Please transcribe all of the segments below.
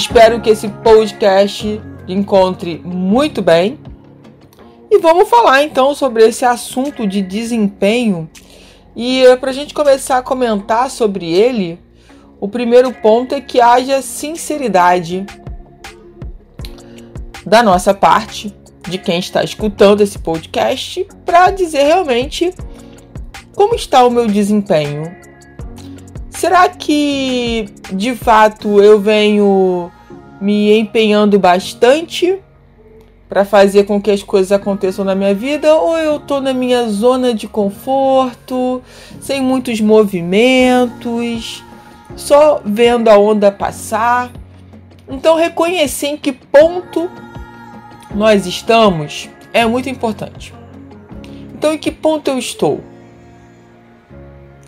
Espero que esse podcast encontre muito bem. E vamos falar então sobre esse assunto de desempenho. E eh, para a gente começar a comentar sobre ele, o primeiro ponto é que haja sinceridade da nossa parte, de quem está escutando esse podcast, para dizer realmente como está o meu desempenho, Será que de fato eu venho me empenhando bastante para fazer com que as coisas aconteçam na minha vida ou eu tô na minha zona de conforto, sem muitos movimentos, só vendo a onda passar? Então reconhecer em que ponto nós estamos é muito importante. Então em que ponto eu estou?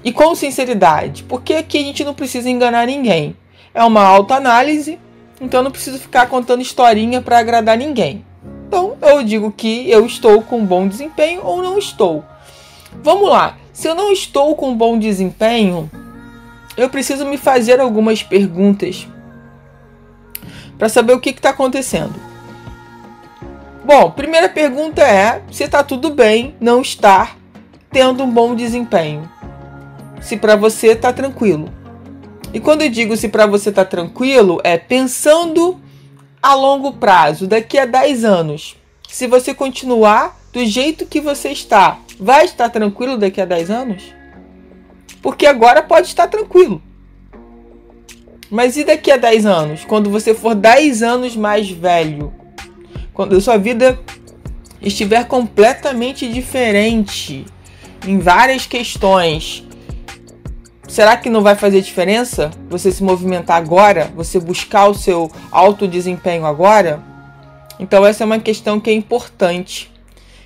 E com sinceridade, porque aqui a gente não precisa enganar ninguém. É uma autoanálise, então não preciso ficar contando historinha para agradar ninguém. Então eu digo que eu estou com bom desempenho ou não estou. Vamos lá, se eu não estou com bom desempenho, eu preciso me fazer algumas perguntas para saber o que está acontecendo. Bom, primeira pergunta é se está tudo bem não estar tendo um bom desempenho se para você tá tranquilo. E quando eu digo se para você tá tranquilo, é pensando a longo prazo, daqui a 10 anos. Se você continuar do jeito que você está, vai estar tranquilo daqui a 10 anos? Porque agora pode estar tranquilo. Mas e daqui a 10 anos? Quando você for 10 anos mais velho? Quando a sua vida estiver completamente diferente em várias questões Será que não vai fazer diferença você se movimentar agora, você buscar o seu alto desempenho agora? Então essa é uma questão que é importante,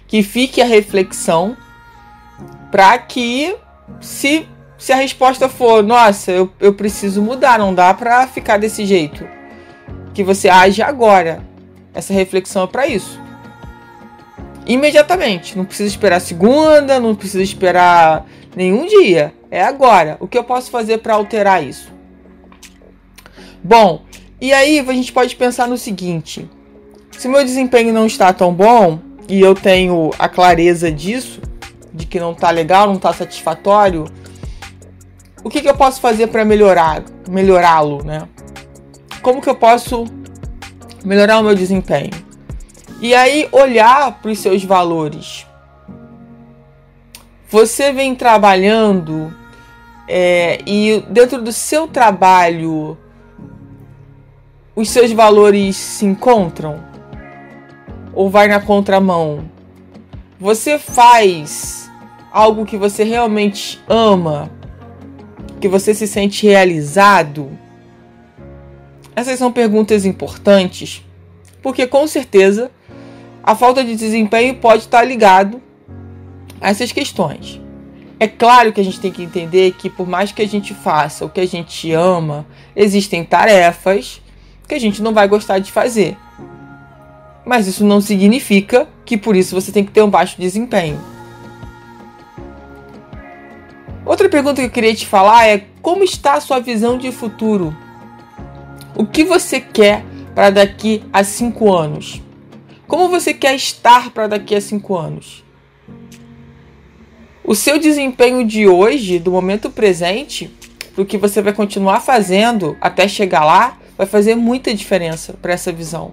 que fique a reflexão para que se se a resposta for, nossa, eu, eu preciso mudar, não dá para ficar desse jeito, que você age agora. Essa reflexão é para isso. Imediatamente, não precisa esperar segunda, não precisa esperar nenhum dia. É agora. O que eu posso fazer para alterar isso? Bom, e aí a gente pode pensar no seguinte: se meu desempenho não está tão bom e eu tenho a clareza disso, de que não está legal, não está satisfatório, o que, que eu posso fazer para melhorar, melhorá-lo, né? Como que eu posso melhorar o meu desempenho? E aí olhar para os seus valores. Você vem trabalhando é, e dentro do seu trabalho os seus valores se encontram? Ou vai na contramão? Você faz algo que você realmente ama? Que você se sente realizado? Essas são perguntas importantes, porque com certeza a falta de desempenho pode estar ligado essas questões. É claro que a gente tem que entender que por mais que a gente faça o que a gente ama, existem tarefas que a gente não vai gostar de fazer. Mas isso não significa que por isso você tem que ter um baixo desempenho. Outra pergunta que eu queria te falar é como está a sua visão de futuro? O que você quer para daqui a cinco anos? Como você quer estar para daqui a cinco anos? O seu desempenho de hoje, do momento presente, o que você vai continuar fazendo até chegar lá, vai fazer muita diferença para essa visão.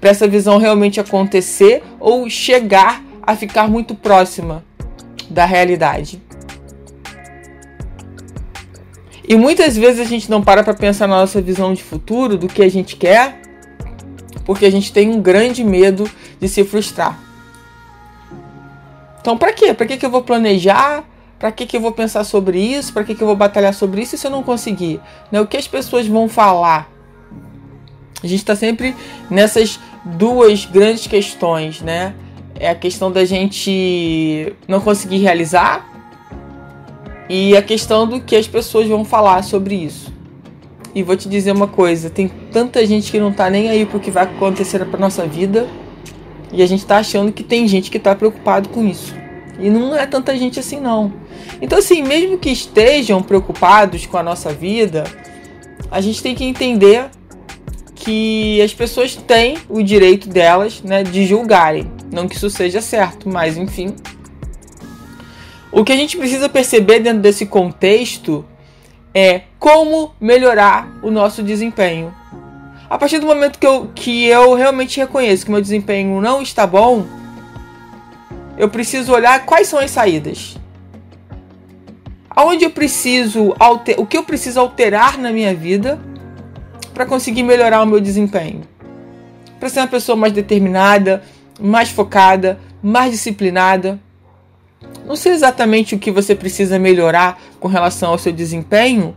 Para essa visão realmente acontecer ou chegar a ficar muito próxima da realidade. E muitas vezes a gente não para para pensar na nossa visão de futuro, do que a gente quer, porque a gente tem um grande medo de se frustrar. Então, para quê? Para que, que eu vou planejar Para que, que eu vou pensar sobre isso? Para que, que eu vou batalhar sobre isso se eu não conseguir? Né? O que as pessoas vão falar? A gente está sempre nessas duas grandes questões, né? É a questão da gente não conseguir realizar e a questão do que as pessoas vão falar sobre isso. E vou te dizer uma coisa, tem tanta gente que não tá nem aí pro que vai acontecer pra nossa vida, e a gente tá achando que tem gente que tá preocupado com isso. E não é tanta gente assim não. Então assim, mesmo que estejam preocupados com a nossa vida, a gente tem que entender que as pessoas têm o direito delas, né, de julgarem. Não que isso seja certo, mas enfim. O que a gente precisa perceber dentro desse contexto é como melhorar o nosso desempenho. A partir do momento que eu, que eu realmente reconheço que meu desempenho não está bom, eu preciso olhar quais são as saídas. Aonde eu preciso alter, o que eu preciso alterar na minha vida para conseguir melhorar o meu desempenho. Para ser uma pessoa mais determinada, mais focada, mais disciplinada. Não sei exatamente o que você precisa melhorar com relação ao seu desempenho,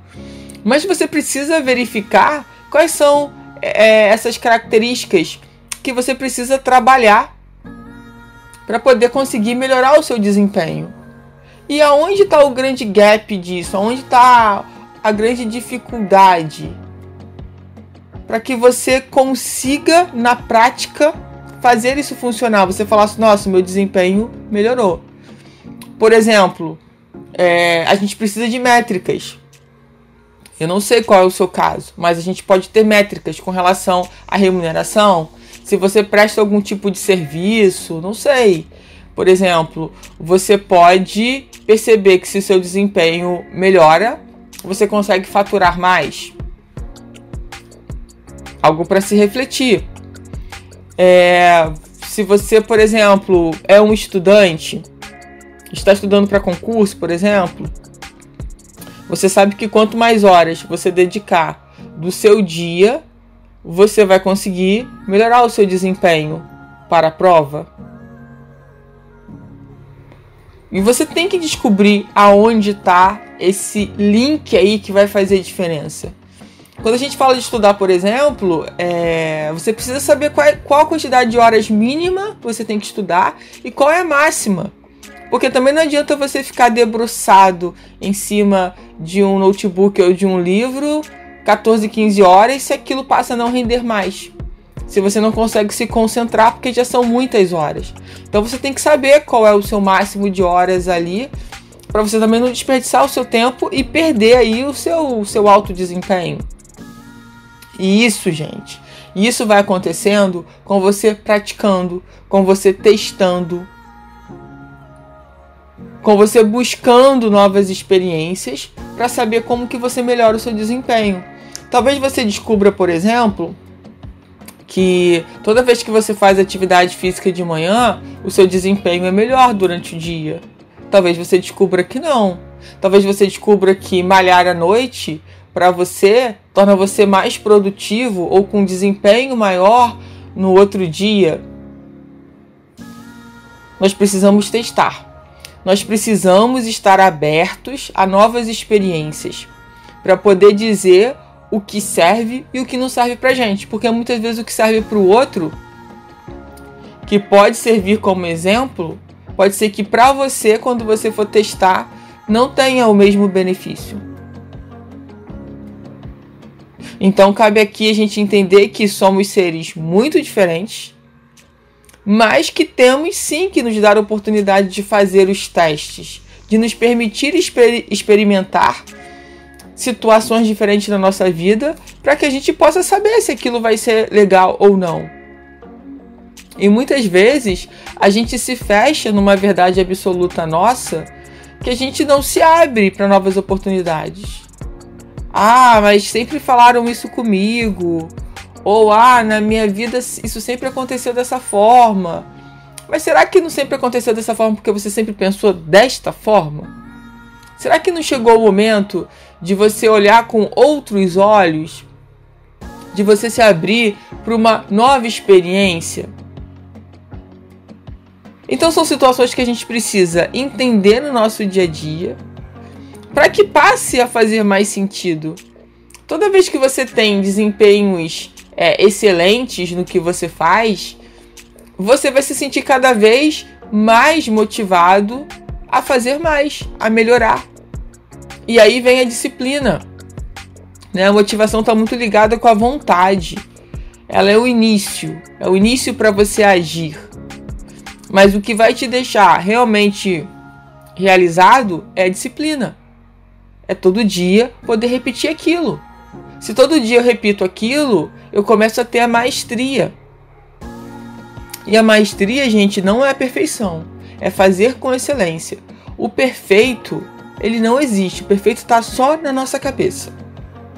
mas você precisa verificar quais são é, essas características que você precisa trabalhar para poder conseguir melhorar o seu desempenho. E aonde está o grande gap disso? Aonde está a grande dificuldade? Para que você consiga, na prática, fazer isso funcionar. Você falar assim, nossa, meu desempenho melhorou. Por exemplo, é, a gente precisa de métricas. Eu não sei qual é o seu caso, mas a gente pode ter métricas com relação à remuneração. Se você presta algum tipo de serviço, não sei. Por exemplo, você pode perceber que se seu desempenho melhora, você consegue faturar mais. Algo para se refletir. É, se você, por exemplo, é um estudante, está estudando para concurso, por exemplo, você sabe que quanto mais horas você dedicar do seu dia, você vai conseguir melhorar o seu desempenho para a prova. E você tem que descobrir aonde está esse link aí que vai fazer diferença. Quando a gente fala de estudar, por exemplo, é, você precisa saber qual, qual a quantidade de horas mínima você tem que estudar e qual é a máxima. Porque também não adianta você ficar debruçado em cima de um notebook ou de um livro 14, 15 horas se aquilo passa a não render mais. Se você não consegue se concentrar porque já são muitas horas. Então você tem que saber qual é o seu máximo de horas ali para você também não desperdiçar o seu tempo e perder aí o seu, o seu alto desempenho. E isso, gente, isso vai acontecendo com você praticando, com você testando, com você buscando novas experiências para saber como que você melhora o seu desempenho. Talvez você descubra, por exemplo, que toda vez que você faz atividade física de manhã, o seu desempenho é melhor durante o dia. Talvez você descubra que não. Talvez você descubra que malhar à noite para você torna você mais produtivo ou com desempenho maior no outro dia. Nós precisamos testar nós precisamos estar abertos a novas experiências para poder dizer o que serve e o que não serve para gente, porque muitas vezes o que serve para o outro, que pode servir como exemplo, pode ser que para você, quando você for testar, não tenha o mesmo benefício. Então cabe aqui a gente entender que somos seres muito diferentes mas que temos sim que nos dar a oportunidade de fazer os testes, de nos permitir exper experimentar situações diferentes na nossa vida, para que a gente possa saber se aquilo vai ser legal ou não. E muitas vezes a gente se fecha numa verdade absoluta nossa que a gente não se abre para novas oportunidades. Ah, mas sempre falaram isso comigo. Ou, ah, na minha vida isso sempre aconteceu dessa forma. Mas será que não sempre aconteceu dessa forma porque você sempre pensou desta forma? Será que não chegou o momento de você olhar com outros olhos? De você se abrir para uma nova experiência? Então são situações que a gente precisa entender no nosso dia a dia para que passe a fazer mais sentido. Toda vez que você tem desempenhos é, excelentes no que você faz, você vai se sentir cada vez mais motivado a fazer mais, a melhorar. E aí vem a disciplina. Né? A motivação está muito ligada com a vontade. Ela é o início, é o início para você agir. Mas o que vai te deixar realmente realizado é a disciplina. É todo dia poder repetir aquilo. Se todo dia eu repito aquilo, eu começo a ter a maestria. E a maestria, gente, não é a perfeição, é fazer com excelência. O perfeito, ele não existe. O perfeito está só na nossa cabeça.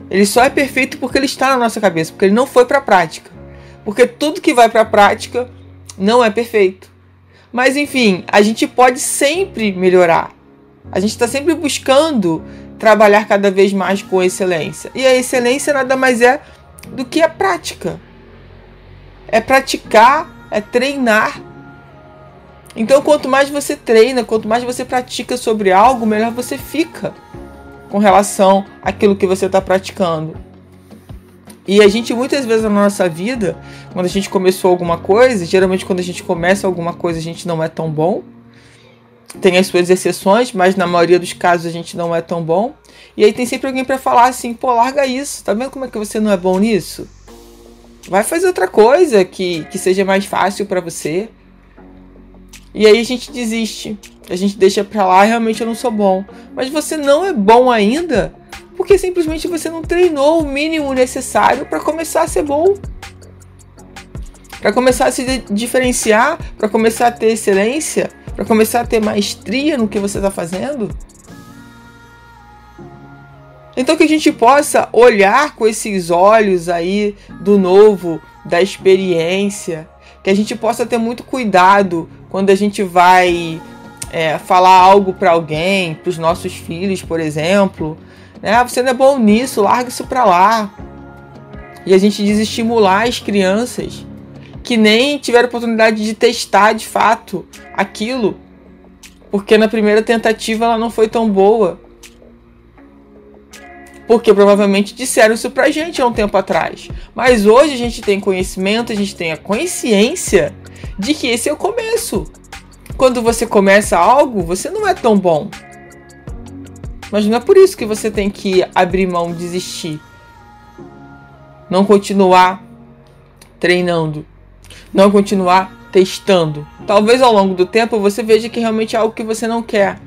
Ele só é perfeito porque ele está na nossa cabeça, porque ele não foi para a prática. Porque tudo que vai para a prática não é perfeito. Mas enfim, a gente pode sempre melhorar. A gente está sempre buscando trabalhar cada vez mais com excelência. E a excelência nada mais é do que a prática. É praticar, é treinar. Então, quanto mais você treina, quanto mais você pratica sobre algo, melhor você fica com relação àquilo que você está praticando. E a gente muitas vezes na nossa vida, quando a gente começou alguma coisa, geralmente quando a gente começa alguma coisa a gente não é tão bom. Tem as suas exceções, mas na maioria dos casos a gente não é tão bom. E aí tem sempre alguém para falar assim, pô, larga isso. Tá vendo como é que você não é bom nisso? Vai fazer outra coisa que, que seja mais fácil para você. E aí a gente desiste. A gente deixa pra lá, realmente eu não sou bom. Mas você não é bom ainda porque simplesmente você não treinou o mínimo necessário para começar a ser bom. Para começar a se diferenciar, para começar a ter excelência, para começar a ter maestria no que você está fazendo. Então que a gente possa olhar com esses olhos aí do novo, da experiência, que a gente possa ter muito cuidado quando a gente vai é, falar algo para alguém, para os nossos filhos, por exemplo, né? Ah, você não é bom nisso, larga isso pra lá. E a gente desestimular as crianças que nem tiveram oportunidade de testar de fato aquilo, porque na primeira tentativa ela não foi tão boa. Porque provavelmente disseram isso pra gente há um tempo atrás. Mas hoje a gente tem conhecimento, a gente tem a consciência de que esse é o começo. Quando você começa algo, você não é tão bom. Mas não é por isso que você tem que abrir mão, desistir. Não continuar treinando. Não continuar testando. Talvez ao longo do tempo você veja que realmente é algo que você não quer.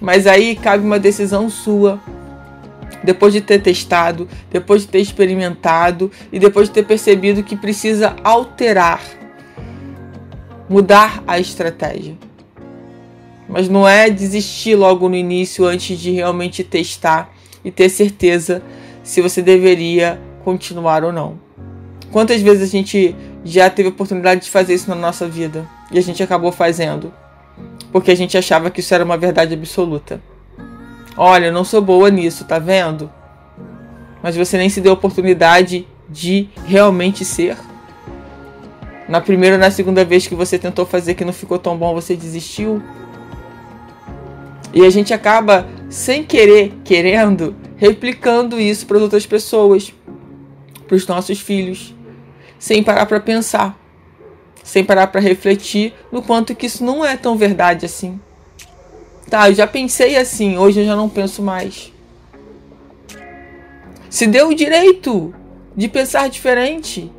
Mas aí cabe uma decisão sua. Depois de ter testado, depois de ter experimentado e depois de ter percebido que precisa alterar, mudar a estratégia. Mas não é desistir logo no início antes de realmente testar e ter certeza se você deveria continuar ou não. Quantas vezes a gente já teve oportunidade de fazer isso na nossa vida e a gente acabou fazendo porque a gente achava que isso era uma verdade absoluta. Olha, eu não sou boa nisso, tá vendo? Mas você nem se deu a oportunidade de realmente ser. Na primeira ou na segunda vez que você tentou fazer que não ficou tão bom, você desistiu. E a gente acaba, sem querer, querendo, replicando isso para outras pessoas, para os nossos filhos, sem parar para pensar, sem parar para refletir no quanto que isso não é tão verdade assim. Tá, eu já pensei assim, hoje eu já não penso mais. Se deu o direito de pensar diferente,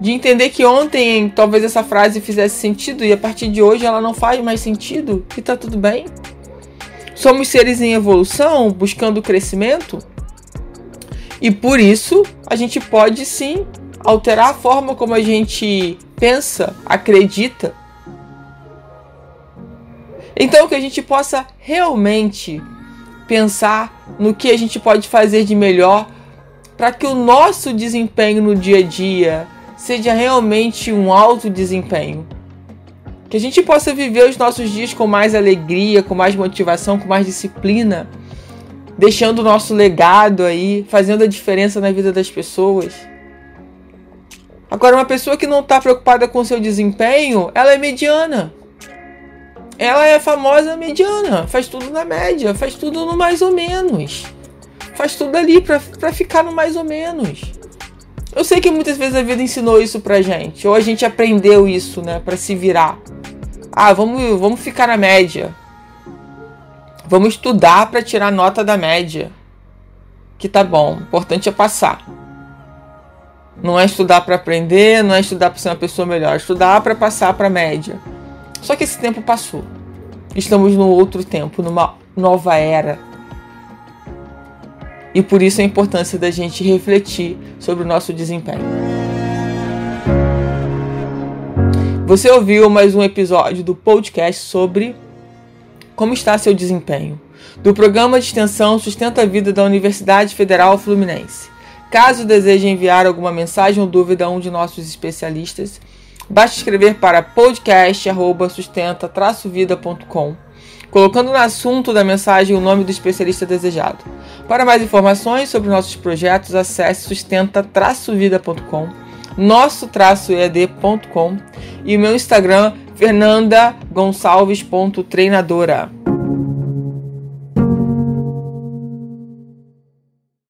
de entender que ontem talvez essa frase fizesse sentido e a partir de hoje ela não faz mais sentido e tá tudo bem. Somos seres em evolução, buscando crescimento, e por isso a gente pode sim alterar a forma como a gente pensa, acredita. Então que a gente possa realmente pensar no que a gente pode fazer de melhor para que o nosso desempenho no dia a dia seja realmente um alto desempenho. Que a gente possa viver os nossos dias com mais alegria, com mais motivação, com mais disciplina, deixando o nosso legado aí, fazendo a diferença na vida das pessoas. Agora, uma pessoa que não está preocupada com seu desempenho, ela é mediana. ela é famosa mediana, faz tudo na média, faz tudo no mais ou menos. Faz tudo ali pra ficar no mais ou menos. Eu sei que muitas vezes a vida ensinou isso pra gente, ou a gente aprendeu isso, né, para se virar. Ah, vamos, vamos ficar na média. Vamos estudar para tirar nota da média. Que tá bom, o importante é passar. Não é estudar para aprender, não é estudar para ser uma pessoa melhor, é estudar para passar para média. Só que esse tempo passou. Estamos num outro tempo, numa nova era. E por isso a importância da gente refletir sobre o nosso desempenho. Você ouviu mais um episódio do podcast sobre como está seu desempenho, do programa de extensão Sustenta a Vida da Universidade Federal Fluminense. Caso deseje enviar alguma mensagem ou dúvida a um de nossos especialistas, Basta escrever para podcast@sustenta-vida.com, colocando no assunto da mensagem o nome do especialista desejado. Para mais informações sobre nossos projetos, acesse sustenta-vida.com, nosso-ead.com e o meu Instagram fernandagonçalves.treinadora.